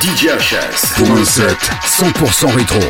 DJ HS. Pour un set 100% rétro.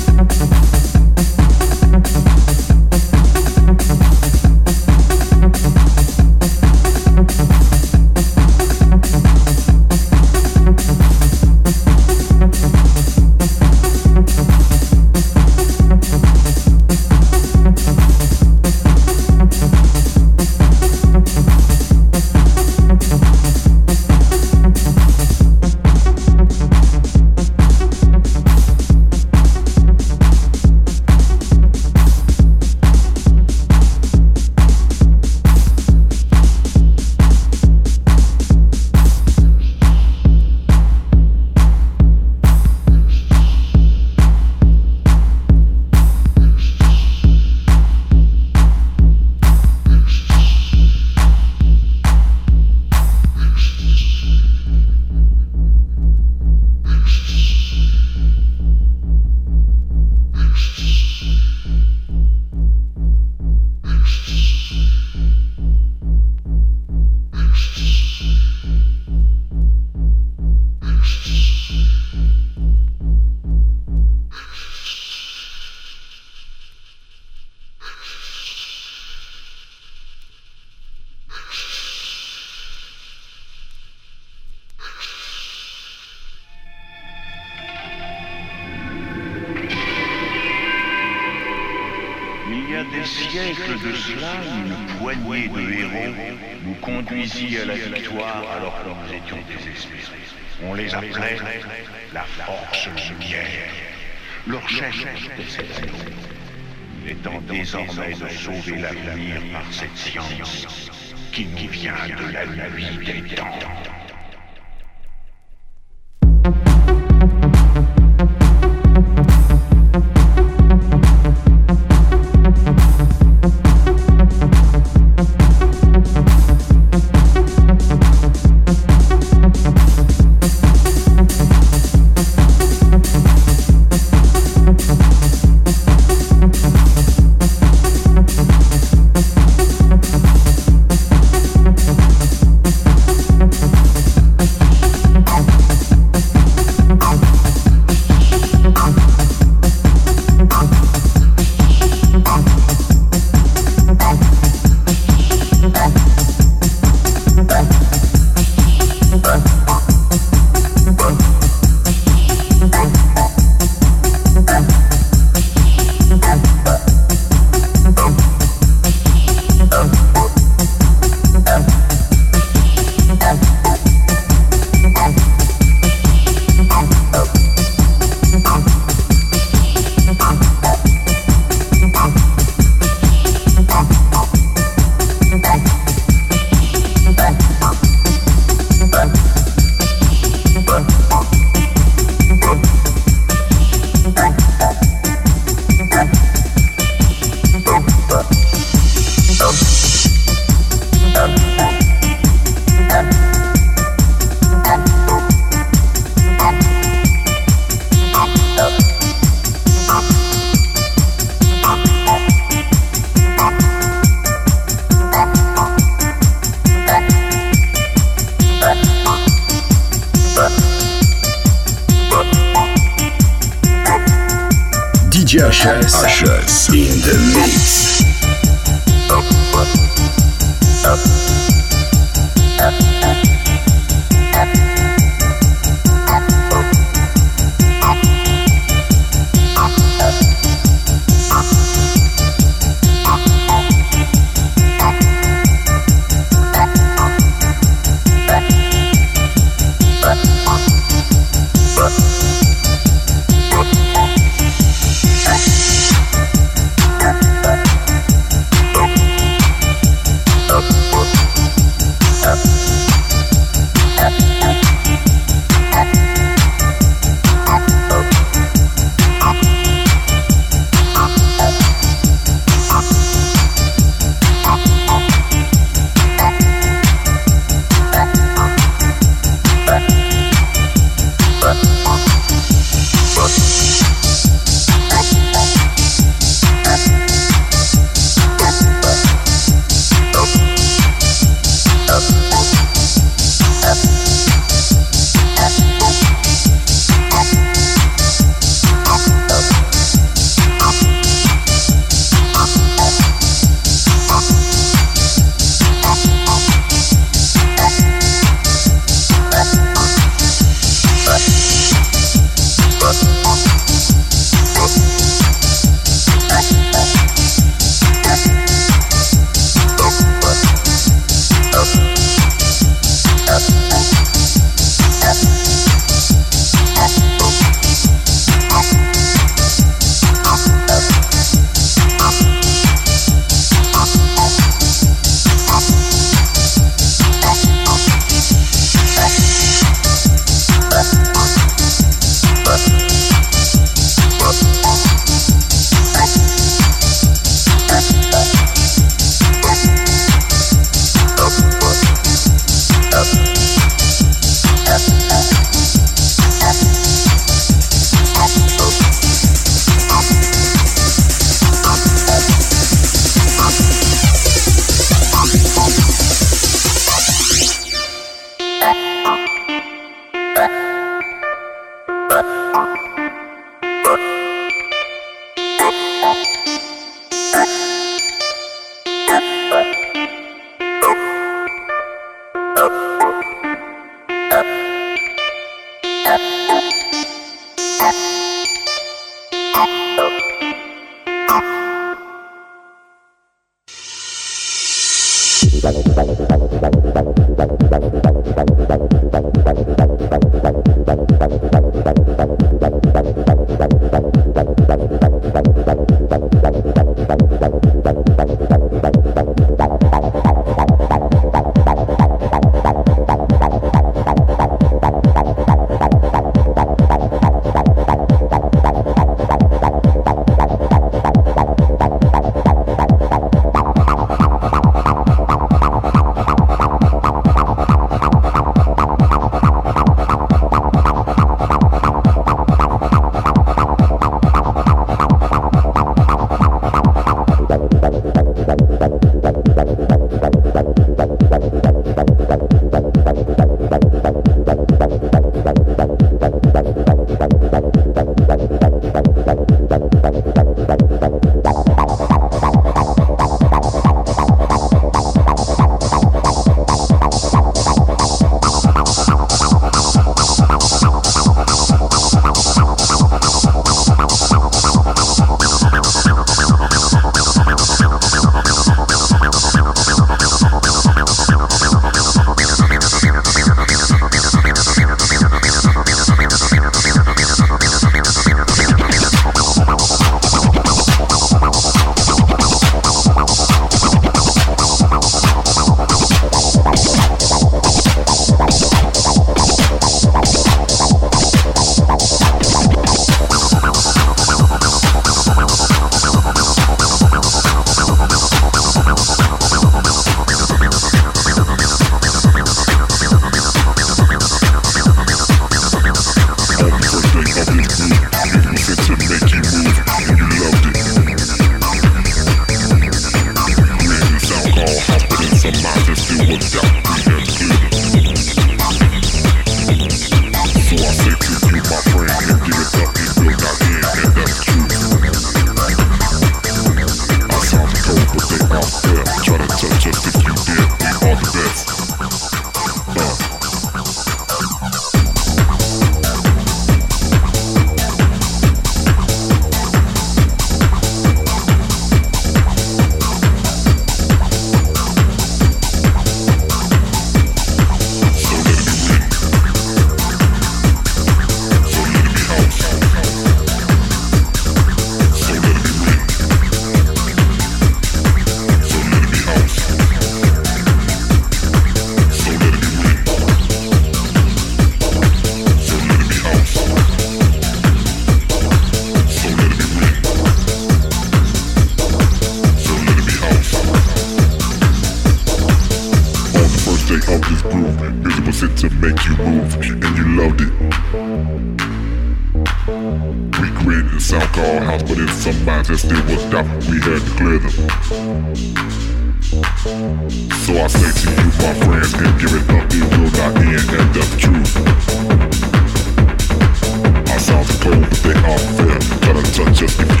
Take off them, gotta touch us.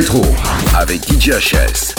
rétro avec DJ HS.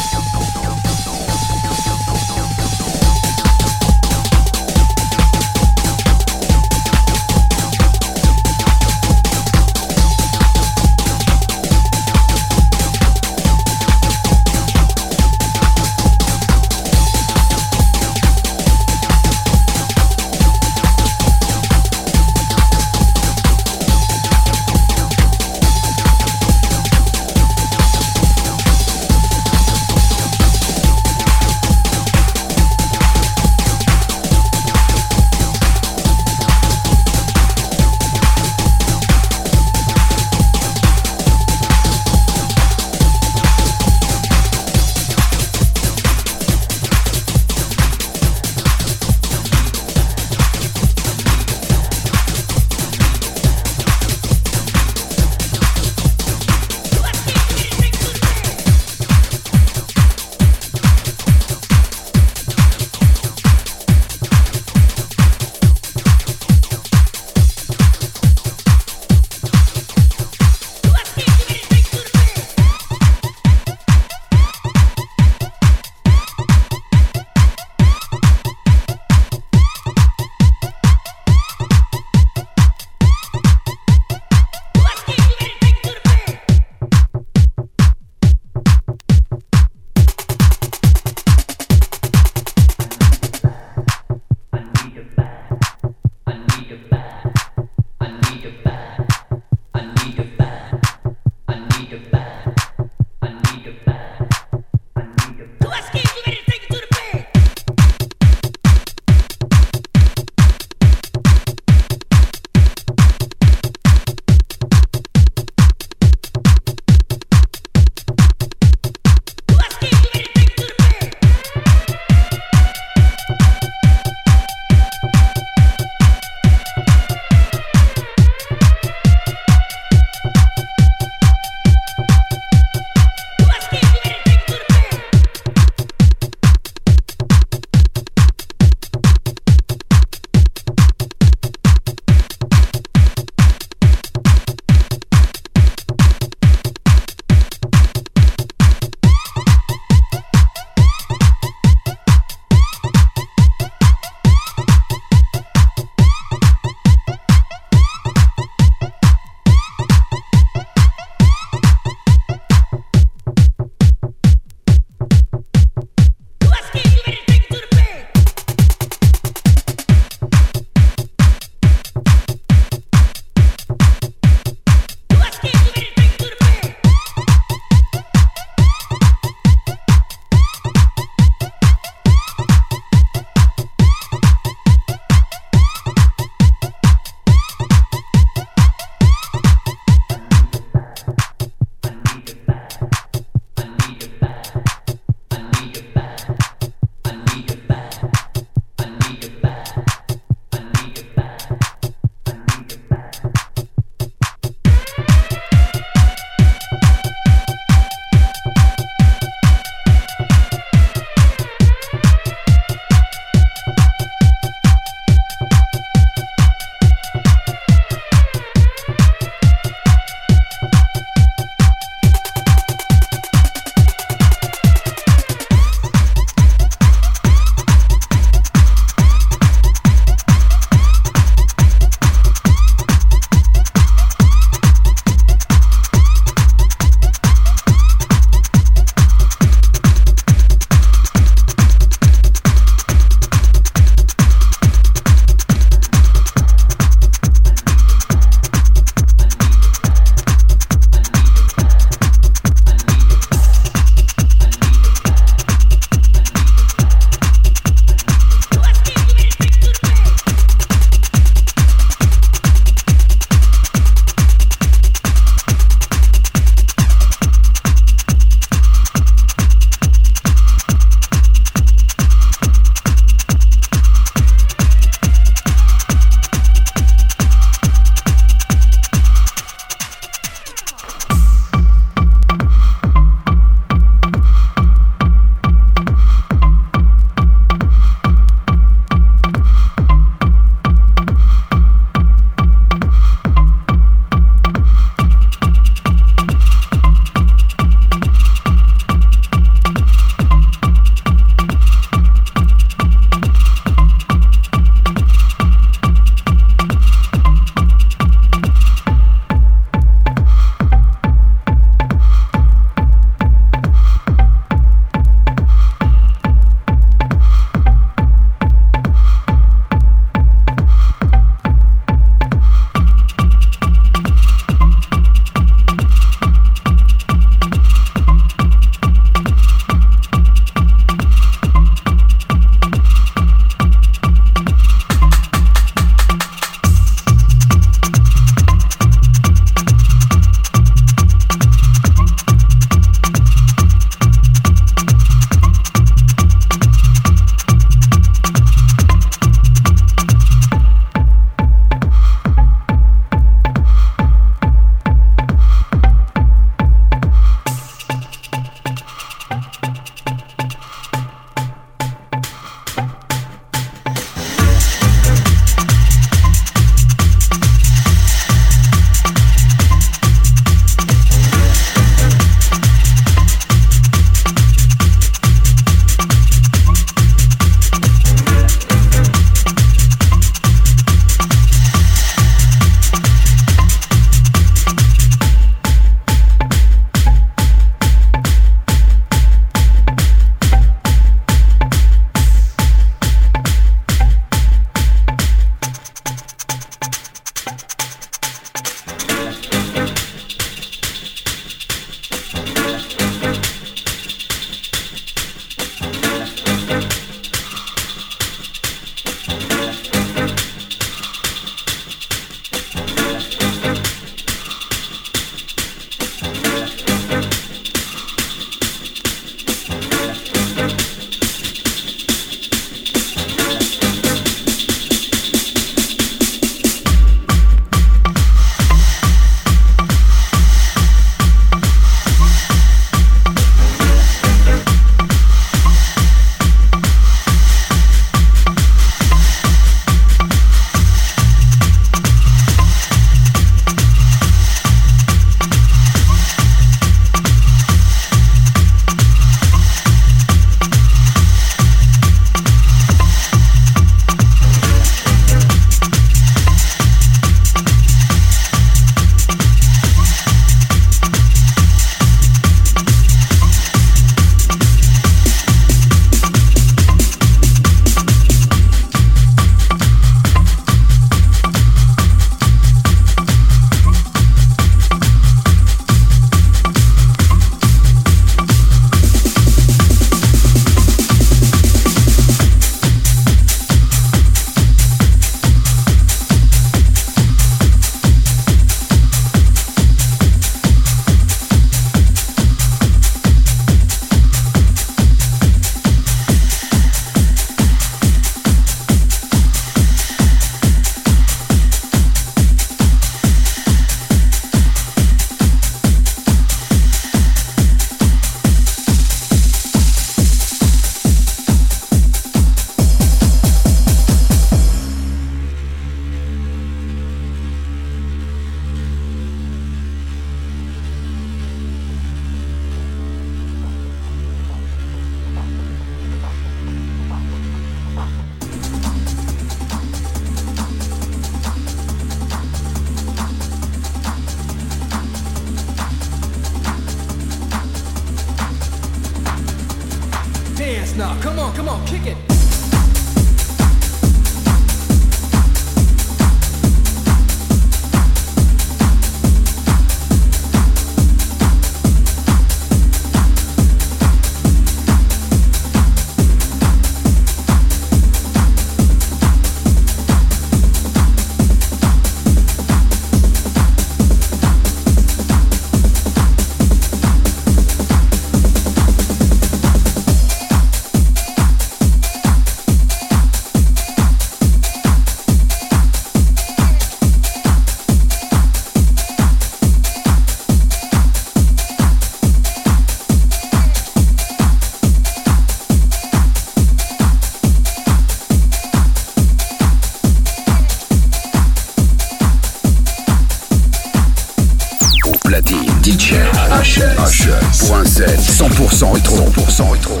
DJ H H.7 100% rétro 100% rétro